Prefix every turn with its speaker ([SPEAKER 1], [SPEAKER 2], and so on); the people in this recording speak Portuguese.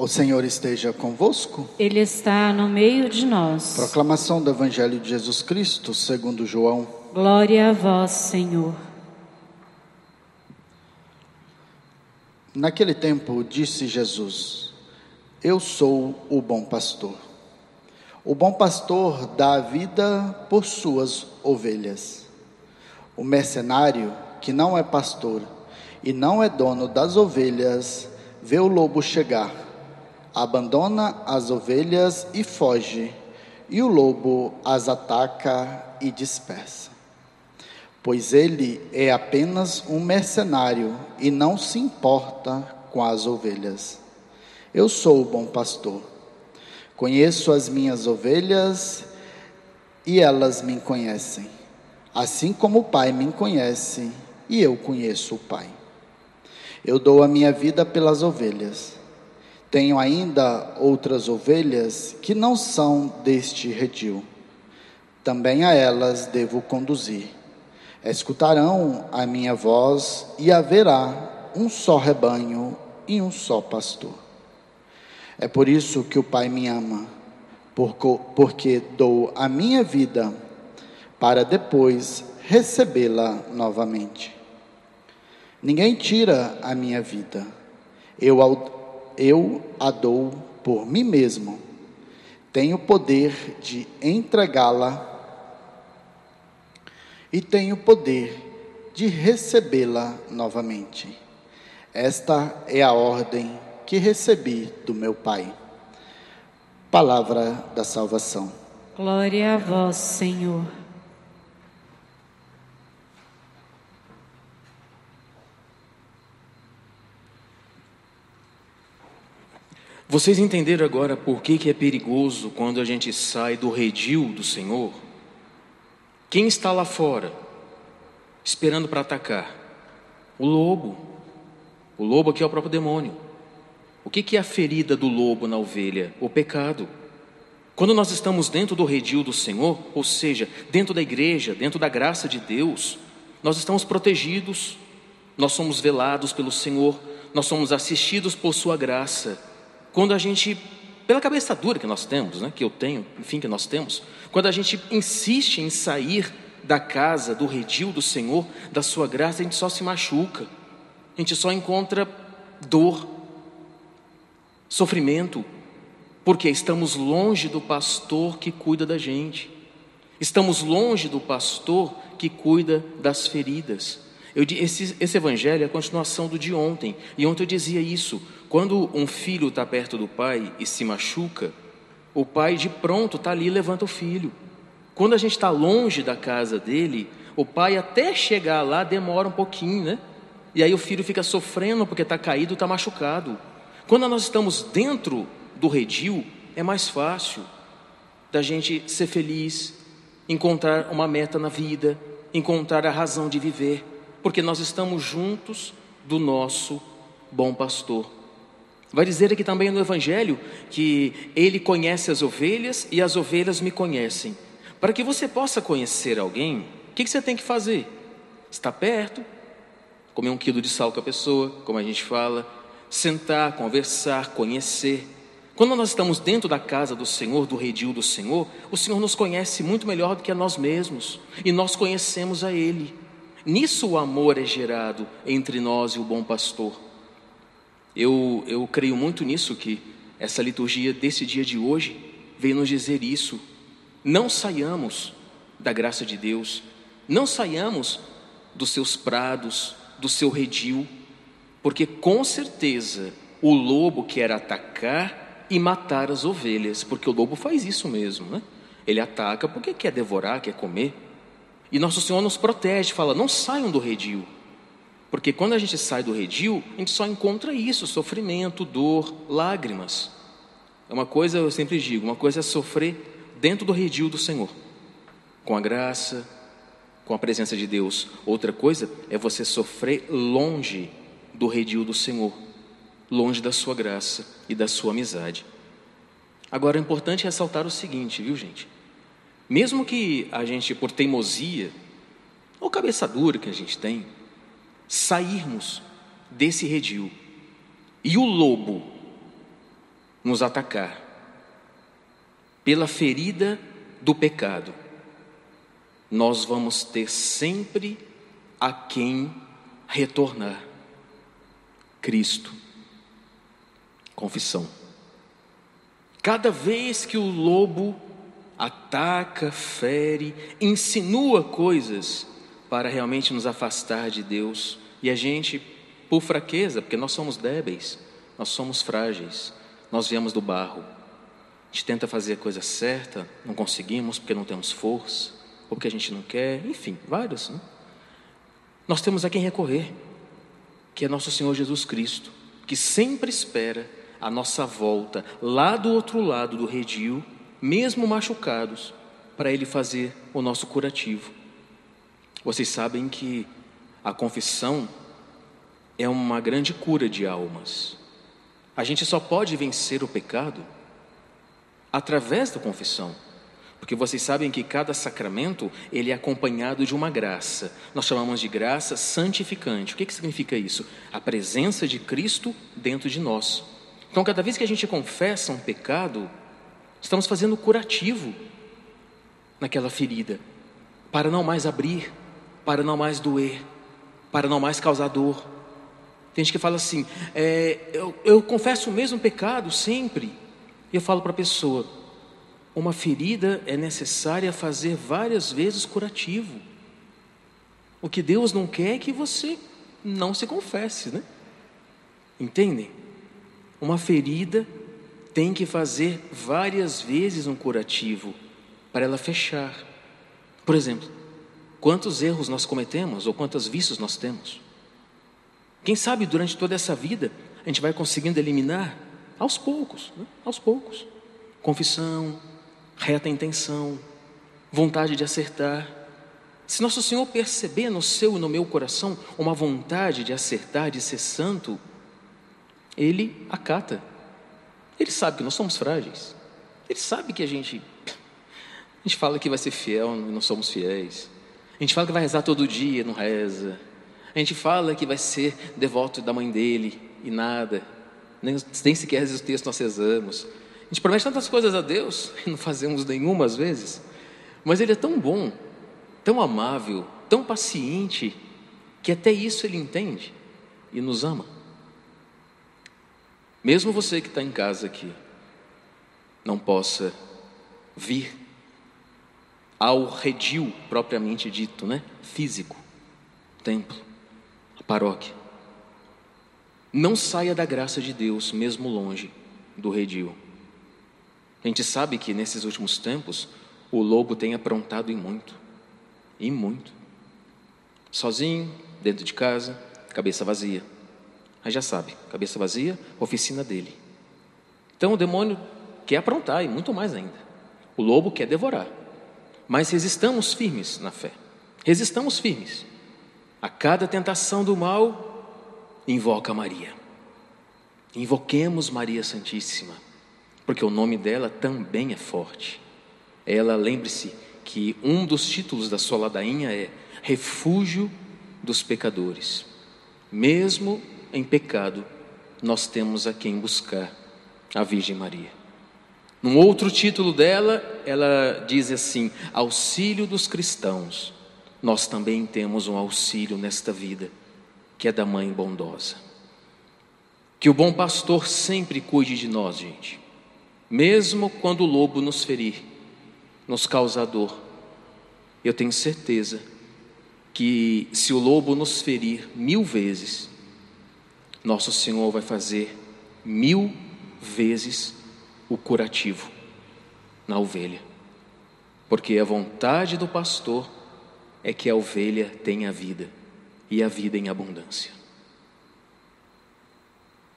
[SPEAKER 1] O Senhor esteja convosco.
[SPEAKER 2] Ele está no meio de nós.
[SPEAKER 1] Proclamação do Evangelho de Jesus Cristo, segundo João.
[SPEAKER 2] Glória a vós, Senhor.
[SPEAKER 1] Naquele tempo disse Jesus: Eu sou o bom pastor. O bom pastor dá a vida por suas ovelhas. O mercenário, que não é pastor e não é dono das ovelhas, vê o lobo chegar abandona as ovelhas e foge, e o lobo as ataca e dispersa. Pois ele é apenas um mercenário e não se importa com as ovelhas. Eu sou o bom pastor. Conheço as minhas ovelhas e elas me conhecem, assim como o Pai me conhece e eu conheço o Pai. Eu dou a minha vida pelas ovelhas. Tenho ainda outras ovelhas que não são deste redil. Também a elas devo conduzir. Escutarão a minha voz e haverá um só rebanho e um só pastor. É por isso que o Pai me ama, porque dou a minha vida para depois recebê-la novamente. Ninguém tira a minha vida. Eu eu a dou por mim mesmo. Tenho poder de entregá-la e tenho poder de recebê-la novamente. Esta é a ordem que recebi do meu Pai. Palavra da salvação.
[SPEAKER 2] Glória a vós, Senhor.
[SPEAKER 3] Vocês entenderam agora por que, que é perigoso quando a gente sai do redil do Senhor? Quem está lá fora, esperando para atacar? O lobo. O lobo aqui é o próprio demônio. O que, que é a ferida do lobo na ovelha? O pecado. Quando nós estamos dentro do redil do Senhor, ou seja, dentro da igreja, dentro da graça de Deus, nós estamos protegidos, nós somos velados pelo Senhor, nós somos assistidos por Sua graça quando a gente, pela cabeça dura que nós temos, né, que eu tenho, enfim, que nós temos, quando a gente insiste em sair da casa, do redil do Senhor, da Sua graça, a gente só se machuca, a gente só encontra dor, sofrimento, porque estamos longe do pastor que cuida da gente, estamos longe do pastor que cuida das feridas. Eu, esse, esse evangelho é a continuação do de ontem. E ontem eu dizia isso. Quando um filho está perto do pai e se machuca, o pai de pronto está ali e levanta o filho. Quando a gente está longe da casa dele, o pai até chegar lá demora um pouquinho, né? E aí o filho fica sofrendo porque está caído, está machucado. Quando nós estamos dentro do redil, é mais fácil da gente ser feliz, encontrar uma meta na vida, encontrar a razão de viver porque nós estamos juntos do nosso bom pastor. Vai dizer aqui também no Evangelho que ele conhece as ovelhas e as ovelhas me conhecem. Para que você possa conhecer alguém, o que, você tem que fazer? Estar perto, comer um quilo de sal com a pessoa, como a gente fala, sentar, conversar, conhecer. Quando nós estamos dentro da casa do Senhor, do redil do Senhor, o Senhor nos conhece muito melhor do que a nós mesmos e nós conhecemos a Ele. Nisso o amor é gerado entre nós e o bom pastor. Eu, eu creio muito nisso, que essa liturgia desse dia de hoje veio nos dizer isso. Não saiamos da graça de Deus, não saiamos dos seus prados, do seu redil, porque com certeza o lobo quer atacar e matar as ovelhas, porque o lobo faz isso mesmo, né? Ele ataca porque quer devorar, quer comer. E nosso Senhor nos protege, fala: não saiam do redil. Porque quando a gente sai do redil, a gente só encontra isso: sofrimento, dor, lágrimas. É uma coisa, eu sempre digo, uma coisa é sofrer dentro do redil do Senhor, com a graça, com a presença de Deus. Outra coisa é você sofrer longe do redil do Senhor, longe da sua graça e da sua amizade. Agora é importante ressaltar o seguinte, viu, gente? Mesmo que a gente, por teimosia, ou cabeça dura que a gente tem, sairmos desse redil e o lobo nos atacar, pela ferida do pecado, nós vamos ter sempre a quem retornar. Cristo. Confissão. Cada vez que o lobo ataca, fere, insinua coisas para realmente nos afastar de Deus, e a gente, por fraqueza, porque nós somos débeis, nós somos frágeis, nós viemos do barro, a gente tenta fazer a coisa certa, não conseguimos porque não temos força, ou porque a gente não quer, enfim, vários. Né? Nós temos a quem recorrer, que é nosso Senhor Jesus Cristo, que sempre espera a nossa volta lá do outro lado do redil, mesmo machucados, para Ele fazer o nosso curativo. Vocês sabem que a confissão é uma grande cura de almas. A gente só pode vencer o pecado através da confissão. Porque vocês sabem que cada sacramento ele é acompanhado de uma graça. Nós chamamos de graça santificante. O que, que significa isso? A presença de Cristo dentro de nós. Então, cada vez que a gente confessa um pecado, estamos fazendo curativo naquela ferida, para não mais abrir, para não mais doer, para não mais causar dor. Tem gente que fala assim: é, eu, eu confesso o mesmo pecado sempre. E eu falo para a pessoa: uma ferida é necessária fazer várias vezes curativo. O que Deus não quer é que você não se confesse, né? Entendem? Uma ferida tem que fazer várias vezes um curativo para ela fechar. Por exemplo, quantos erros nós cometemos ou quantos vícios nós temos? Quem sabe durante toda essa vida a gente vai conseguindo eliminar aos poucos, né? aos poucos. Confissão, reta intenção, vontade de acertar. Se Nosso Senhor perceber no seu e no meu coração uma vontade de acertar, de ser santo, Ele acata. Ele sabe que nós somos frágeis. Ele sabe que a gente. A gente fala que vai ser fiel e não somos fiéis. A gente fala que vai rezar todo dia, não reza. A gente fala que vai ser devoto da mãe dele e nada. Nem, nem sequer o texto nós rezamos. A gente promete tantas coisas a Deus e não fazemos nenhuma às vezes. Mas Ele é tão bom, tão amável, tão paciente, que até isso Ele entende e nos ama. Mesmo você que está em casa aqui, não possa vir ao redil propriamente dito, né? Físico, templo, a paróquia. Não saia da graça de Deus, mesmo longe do redil. A gente sabe que nesses últimos tempos o lobo tem aprontado em muito, e muito. Sozinho, dentro de casa, cabeça vazia. Aí já sabe, cabeça vazia, oficina dele. Então o demônio quer aprontar e muito mais ainda. O lobo quer devorar. Mas resistamos firmes na fé. Resistamos firmes. A cada tentação do mal, invoca Maria. Invoquemos Maria Santíssima porque o nome dela também é forte. Ela, lembre-se que um dos títulos da sua ladainha é Refúgio dos Pecadores. Mesmo em pecado, nós temos a quem buscar, a Virgem Maria. Num outro título dela, ela diz assim: Auxílio dos cristãos. Nós também temos um auxílio nesta vida, que é da Mãe bondosa. Que o bom pastor sempre cuide de nós, gente. Mesmo quando o lobo nos ferir, nos causa dor, eu tenho certeza que se o lobo nos ferir mil vezes, nosso Senhor vai fazer mil vezes o curativo na ovelha, porque a vontade do pastor é que a ovelha tenha vida e a vida em abundância.